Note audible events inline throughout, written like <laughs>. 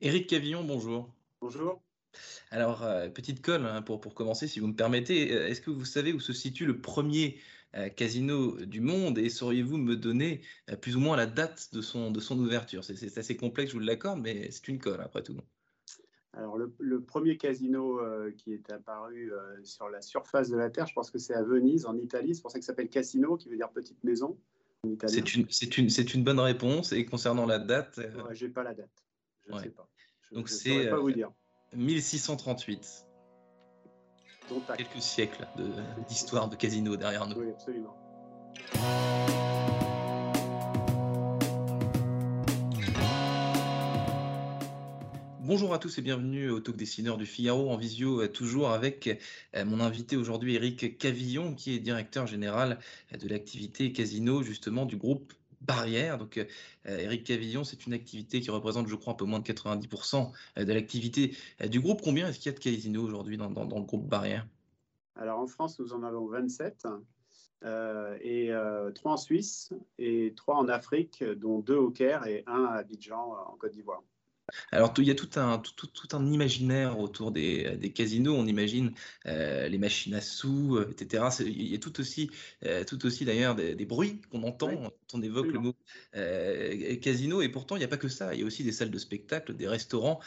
Éric Cavillon, bonjour. Bonjour. Alors, euh, petite colle hein, pour, pour commencer, si vous me permettez. Euh, est-ce que vous savez où se situe le premier euh, casino du monde et sauriez-vous me donner plus ou moins la date de son, de son ouverture? C'est assez complexe, je vous l'accorde, mais c'est une colle après tout. Alors, le, premier casino qui est apparu sur la surface de la Terre, je pense que c'est à Venise, en Italie. C'est pour ça que ça s'appelle casino, qui veut dire petite maison. C'est une, une, une, bonne réponse. Et concernant la date. Ouais, J'ai pas la date. Je ne sais pas. Donc c'est 1638. Euh, Quelques siècles d'histoire de, casino derrière nous. Oui, absolument. Bonjour à tous et bienvenue au Talk Dessineur du Figaro en visio, euh, toujours avec euh, mon invité aujourd'hui, Eric Cavillon, qui est directeur général de l'activité casino justement du groupe barrière. Donc, Eric euh, Cavillon, c'est une activité qui représente, je crois, un peu moins de 90% euh, de l'activité euh, du groupe. Combien est-ce qu'il y a de casinos aujourd'hui dans, le groupe barrière? Alors, en France, nous en avons 27. et euh, 3 en Suisse et 3 en Afrique, dont 2 au Caire et 1 à Abidjan en Côte d'Ivoire. Alors, il y a tout un, tout, tout, un imaginaire autour des, des casinos. On imagine euh, les machines à sous, euh, etc. Il y a tout aussi, euh, tout aussi d'ailleurs des, des, bruits qu'on entend quand on évoque le mot casino. Et pourtant, il n'y a pas que ça. Il y a aussi des salles de spectacle, des restaurants,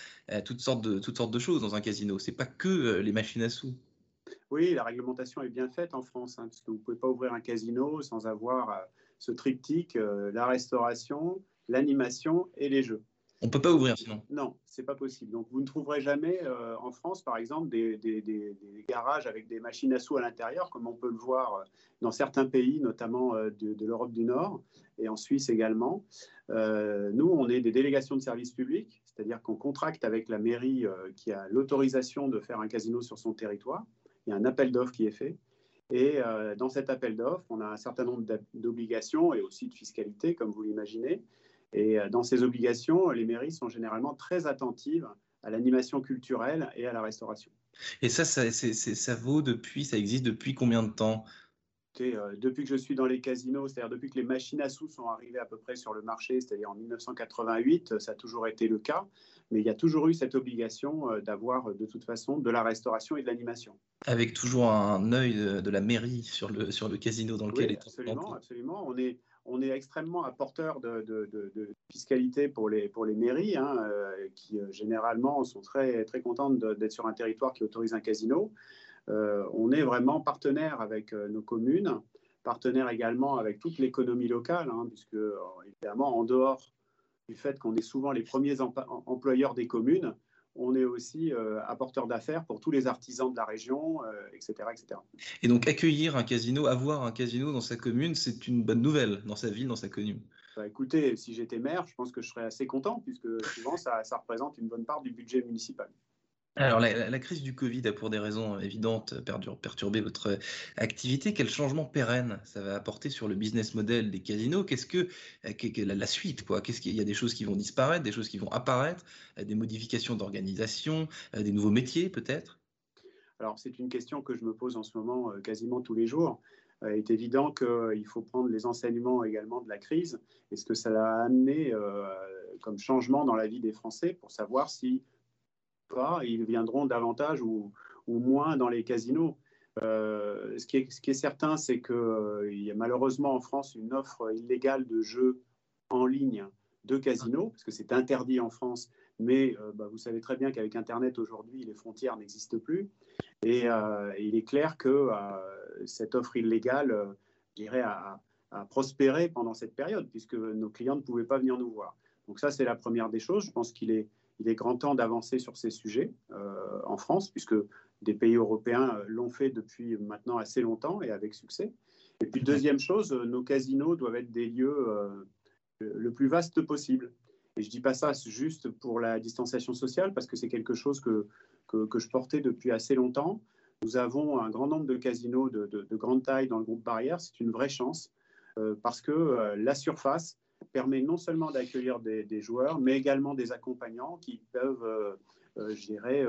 toutes, sortes de, toutes sortes de choses dans un casino. Ce n'est pas que les machines à sous. Oui, la réglementation est bien faite en France, hein, parce que vous ne pouvez pas ouvrir un casino sans avoir ce triptyque, la restauration, l'animation et les jeux. On ne peut pas ouvrir sinon. Non, c'est pas possible. Donc vous ne trouverez jamais euh, en France, par exemple, des, garages avec des machines à sous à l'intérieur, comme on peut le voir euh, dans certains pays, notamment euh, de, l'Europe du Nord et en Suisse également. nous, on est des délégations de services publics, c'est-à-dire qu'on contracte avec la mairie qui a l'autorisation de faire un casino sur son territoire. Il y a un appel d'offres qui est fait. Et dans cet appel d'offres, on a un certain nombre d'obligations et aussi de fiscalité, comme vous l'imaginez. Et euh, dans ces obligations, les mairies sont généralement très attentives à l'animation culturelle et à la restauration. Et ça, ça, ça vaut depuis, ça existe depuis combien de temps? Euh, depuis que je suis dans les casinos, c'est-à-dire depuis que les machines à sous sont arrivées à peu près sur le marché, c'est-à-dire en 1988, ça a toujours été le cas, mais il y a toujours eu cette obligation euh, d'avoir de toute façon de la restauration et de l'animation. Avec toujours un œil de, la mairie sur le, sur le casino dans lequel oui, est absolument, absolument. On est, on est extrêmement apporteur de, fiscalité pour les, pour les mairies, hein, euh, qui euh, généralement sont très, très contentes d'être sur un territoire qui autorise un casino. Euh, on est vraiment partenaire avec nos communes, partenaire également avec toute l'économie locale, hein, puisque évidemment, en dehors du fait qu'on est souvent les premiers employeurs des communes, on est aussi euh, apporteur d'affaires pour tous les artisans de la région, etc., euh, etc. Et donc accueillir un casino, avoir un casino dans sa commune, c'est une bonne nouvelle dans sa ville, dans sa commune. Bah, écoutez, si j'étais maire, je pense que je serais assez content, puisque souvent ça représente une bonne part du budget municipal. Alors, la, crise du Covid a pour des raisons évidentes perturbé votre activité. Quel changement pérenne ça va apporter sur le business model des casinos? Qu'est-ce que, la, suite quoi? Qu'est-ce qu'il y a des choses qui vont disparaître, des choses qui vont apparaître, euh, des modifications d'organisation, euh, des nouveaux métiers peut-être? Alors, c'est une question que je me pose en ce moment euh, quasiment tous les jours. Il est évident qu'il faut prendre les enseignements également de la crise et ce que ça a amené comme changement dans la vie des Français pour savoir si ils viendront davantage ou, moins dans les casinos. Euh, ce, qui est, certain, c'est qu'il euh, y a malheureusement en France une offre illégale de jeux en ligne de casinos, parce que c'est interdit en France, mais euh, bah, vous savez très bien qu'avec Internet aujourd'hui, les frontières n'existent plus. Et il est clair que cette offre illégale, je dirais, a, a, prospéré pendant cette période, puisque nos clients ne pouvaient pas venir nous voir. Donc ça, c'est la première des choses. Je pense qu'il est il est grand temps d'avancer sur ces sujets euh, en France, puisque des pays européens euh, l'ont fait depuis maintenant assez longtemps et avec succès. Et puis, deuxième chose, euh, nos casinos doivent être des lieux le plus vastes possible. Et je ne dis pas ça juste pour la distanciation sociale, parce que c'est quelque chose que, que, je portais depuis assez longtemps. Nous avons un grand nombre de casinos de, grande taille dans le groupe Barrière. C'est une vraie chance, parce que la surface permet non seulement d'accueillir des, joueurs, mais également des accompagnants qui peuvent, je dirais,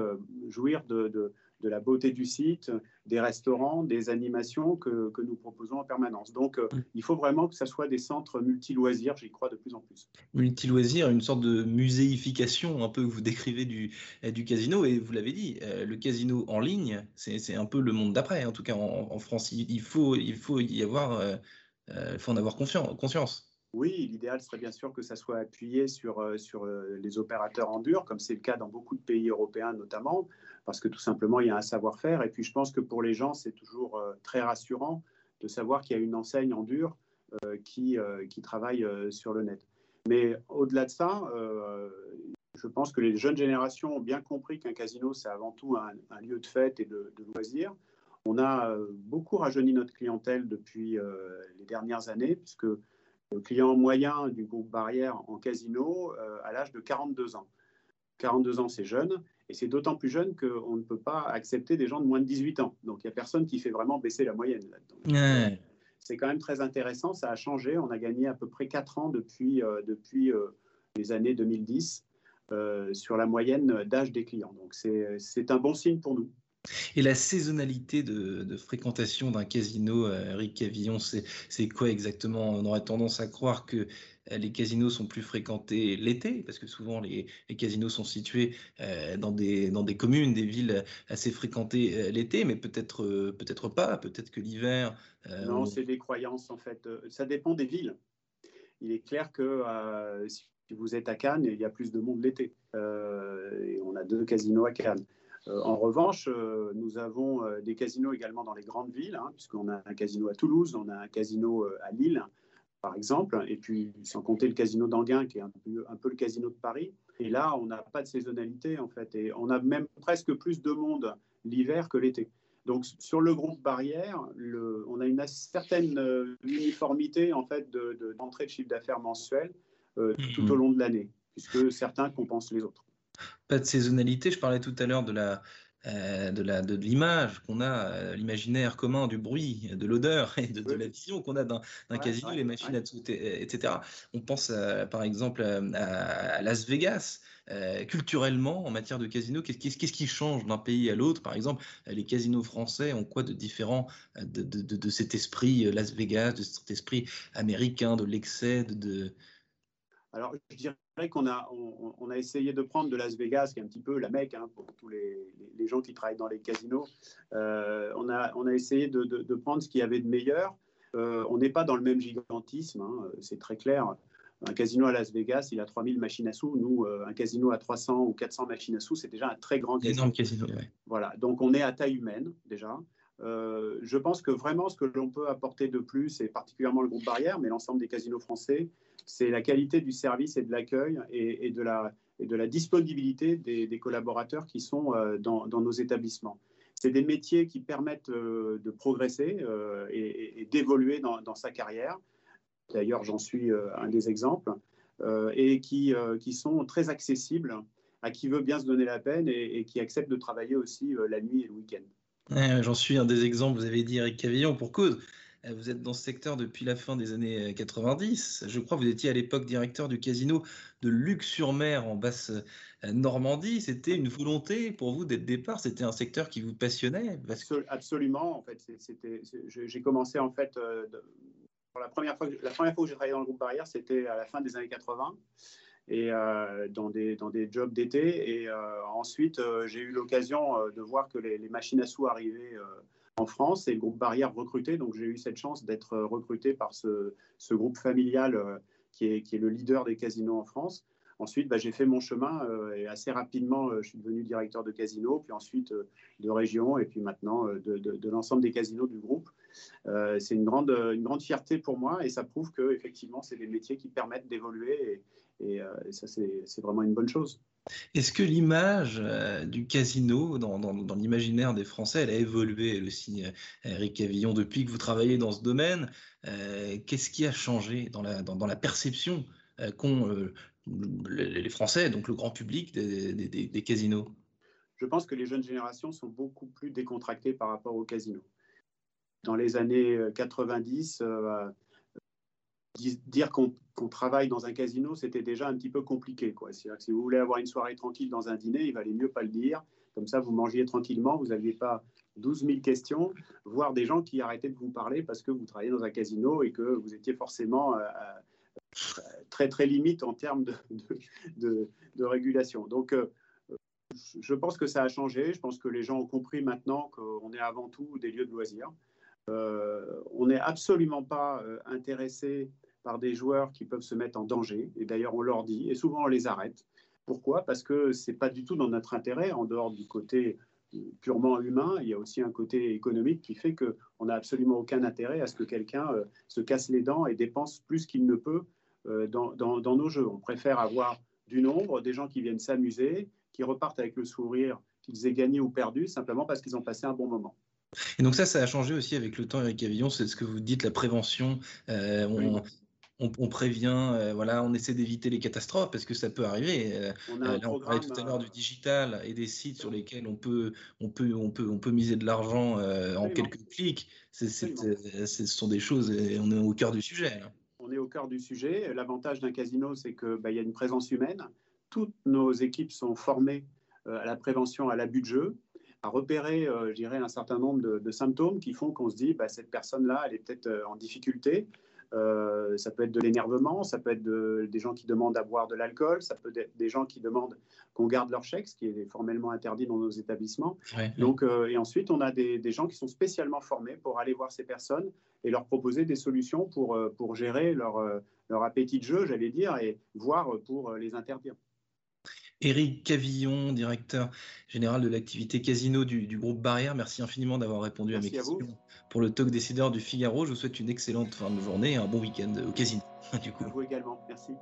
jouir de, de la beauté du site, des restaurants, des animations que, que nous proposons en permanence. Donc, euh, mm. il faut vraiment que ce soit des centres multi-loisirs, j'y crois de plus en plus. Multi-loisirs, une sorte de muséification un peu que vous décrivez du, du casino, et vous l'avez dit, euh, le casino en ligne, c'est un peu le monde d'après, en tout cas en, France. Il faut, il faut y avoir, euh, il faut en avoir conscience. Oui, l'idéal serait bien sûr que ça soit appuyé sur, sur les opérateurs en dur, comme c'est le cas dans beaucoup de pays européens notamment parce que tout simplement, il y a un savoir-faire. Et puis, je pense que pour les gens, c'est toujours euh, très rassurant de savoir qu'il y a une enseigne en dur euh, qui, euh, qui travaille sur le net. Mais au-delà de ça, je pense que les jeunes générations ont bien compris qu'un casino, c'est avant tout un, lieu de fête et de, loisirs. On a beaucoup rajeuni notre clientèle depuis les dernières années, puisque le client moyen du groupe Barrière en casino a l'âge de 42 ans. 42 ans, c'est jeune. Et c'est d'autant plus jeune qu'on ne peut pas accepter des gens de moins de 18 ans. Donc, il n'y a personne qui fait vraiment baisser la moyenne là-dedans. C'est quand même très intéressant. Ça a changé. On a gagné à peu près 4 ans depuis, euh, depuis euh, les années 2010 euh, sur la moyenne d'âge des clients. Donc, c'est un bon signe pour nous. Et la saisonnalité de, fréquentation d'un casino, Eric Cavillon, c'est quoi exactement? On aurait tendance à croire que euh, les casinos sont plus fréquentés l'été, parce que souvent les, casinos sont situés euh, dans, des, dans des communes, des villes assez fréquentées euh, l'été, mais peut-être peut-être pas, peut-être que l'hiver. non, c'est des croyances en fait. Ça dépend des villes. Il est clair que si vous êtes à Cannes, il y a plus de monde l'été. et on a deux casinos à Cannes. En revanche, nous avons des casinos également dans les grandes villes, hein, puisqu'on a un casino à Toulouse, on a un casino à Lille, par exemple, et puis sans compter le casino d'Anguin, qui est un peu, un peu, le casino de Paris. Et là, on n'a pas de saisonnalité, en fait, et on a même presque plus de monde l'hiver que l'été. Donc, sur le groupe barrière, le, on a une certaine euh, uniformité, en fait, d'entrée de, de, chiffre d'affaires mensuel euh, tout au mmh. long de l'année, puisque certains compensent les autres. Pas de saisonnalité, je parlais tout à l'heure de la, euh, de, la, de, l'image qu'on a, euh, l'imaginaire commun du bruit, de l'odeur <laughs> et de, la vision qu'on a d'un, casino, les machines à tout, etc. On pense par exemple à, Las Vegas. Euh, culturellement, en matière de casino, qu'est-ce, qui change d'un pays à l'autre? Par exemple, les casinos français ont quoi de différent de, de cet esprit Las Vegas, de cet esprit américain, de l'excès, de, alors, je dirais qu'on a, on, a essayé de prendre de Las Vegas, qui est un petit peu la mecque hein, pour tous les, les, gens qui travaillent dans les casinos. Euh, on, a, on a essayé de, de, prendre ce qu'il y avait de meilleur. Euh, on n'est pas dans le même gigantisme, hein, c'est très clair. Un casino à Las Vegas, il a 3000 machines à sous. Nous, euh, un casino à 300 ou 400 machines à sous, c'est déjà un très grand casino. Énorme casino, Voilà, donc on est à taille humaine déjà. je pense que vraiment ce que l'on peut apporter de plus, et particulièrement le groupe Barrière, mais l'ensemble des casinos français, c'est la qualité du service et de l'accueil et, de la, disponibilité des, collaborateurs qui sont euh, dans, nos établissements. C'est des métiers qui permettent euh, de progresser euh, et, d'évoluer dans, sa carrière. D'ailleurs, j'en suis un des exemples. et qui, qui sont très accessibles à qui veut bien se donner la peine et, qui accepte de travailler aussi la nuit et le week-end. J'en suis un des exemples, vous avez dit Eric Cavillon, pour cause. Euh, vous êtes dans ce secteur depuis la fin des années 90. Euh, Je crois que vous étiez à l'époque directeur du casino de Luc-sur-Mer en basse euh. C'était une volonté pour vous dès le départ? C'était un secteur qui vous passionnait? Absolument. En fait, j'ai commencé en fait la première fois. La première fois où j'ai travaillé dans le groupe Barrière, c'était à la fin des années 80 et dans, des, dans des jobs d'été. Et ensuite, j'ai eu l'occasion de voir que les, machines à sous arrivaient en France et le groupe Barrière recruté. Donc j'ai eu cette chance d'être recruté par ce, groupe familial euh, qui est, qui, est, le leader des casinos en France. Ensuite, bah, j'ai fait mon chemin euh, et assez rapidement, euh, je suis devenu directeur de casino, puis ensuite de région et puis maintenant de, l'ensemble des casinos du groupe. c'est une grande, une grande fierté pour moi et ça prouve que effectivement, c'est des métiers qui permettent d'évoluer et, et ça, c'est vraiment une bonne chose. Est-ce que l'image euh, du casino dans, l'imaginaire des Français, elle a évolué, le signe euh, Eric Cavillon, depuis que vous travaillez dans ce domaine euh, Qu'est-ce qui a changé dans la, dans, la perception qu'ont les Français, donc le grand public des, casinos? Je pense que les jeunes générations sont beaucoup plus décontractées par rapport aux casinos. Dans les années 90, dire qu'on travaille dans un casino, c'était déjà un petit peu compliqué. Si vous voulez avoir une soirée tranquille dans un dîner, il valait mieux pas le dire. Comme ça, vous mangiez tranquillement, vous n'aviez pas 12 000 questions, voire des gens qui arrêtaient de vous parler parce que vous travaillez dans un casino et que vous étiez forcément euh, euh, très, très limite en termes de, de, régulation. Donc, euh, je pense que ça a changé. Je pense que les gens ont compris maintenant qu'on est avant tout des lieux de loisirs. On n'est absolument pas intéressé par des joueurs qui peuvent se mettre en danger. Et d'ailleurs, on leur dit, et souvent on les arrête. Pourquoi? Parce que ce n'est pas du tout dans notre intérêt, en dehors du côté purement humain, il y a aussi un côté économique qui fait qu'on n'a absolument aucun intérêt à ce que quelqu'un euh, se casse les dents et dépense plus qu'il ne peut euh, dans, nos jeux. On préfère avoir du nombre, des gens qui viennent s'amuser, qui repartent avec le sourire qu'ils aient gagné ou perdu, simplement parce qu'ils ont passé un bon moment. Et donc ça, ça a changé aussi avec le temps, Eric Avillon, c'est ce que vous dites, la prévention. Euh, on, prévient, euh, voilà, on essaie d'éviter les catastrophes parce que ça peut arriver. Euh, on, euh, on parlait tout à l'heure du digital et des sites sur lesquels on peut, on peut, on peut, on peut miser de l'argent en quelques clics. ce sont des choses et on est au cœur du sujet. On est au cœur du sujet. L'avantage d'un casino, c'est qu'il bah, y a une présence humaine. Toutes nos équipes sont formées à la prévention, à l'abus de jeu à repérer, je dirais, un certain nombre de, symptômes qui font qu'on se dit, bah, cette personne-là, elle est peut-être en difficulté. Euh, ça peut être de l'énervement, ça peut être des gens qui demandent à boire de l'alcool, ça peut être des gens qui demandent qu'on garde leur chèque, ce qui est formellement interdit dans nos établissements. Donc, euh, et ensuite, on a des, gens qui sont spécialement formés pour aller voir ces personnes et leur proposer des solutions pour, euh, pour gérer leur, leur appétit de jeu, j'allais dire, et voir pour les interdire. Éric Cavillon, directeur général de l'activité casino du, groupe Barrière, merci infiniment d'avoir répondu à mes questions pour le talk décideur du Figaro. Je vous souhaite une excellente fin de journée et un bon week-end au casino. <laughs> Du coup. À vous également, merci.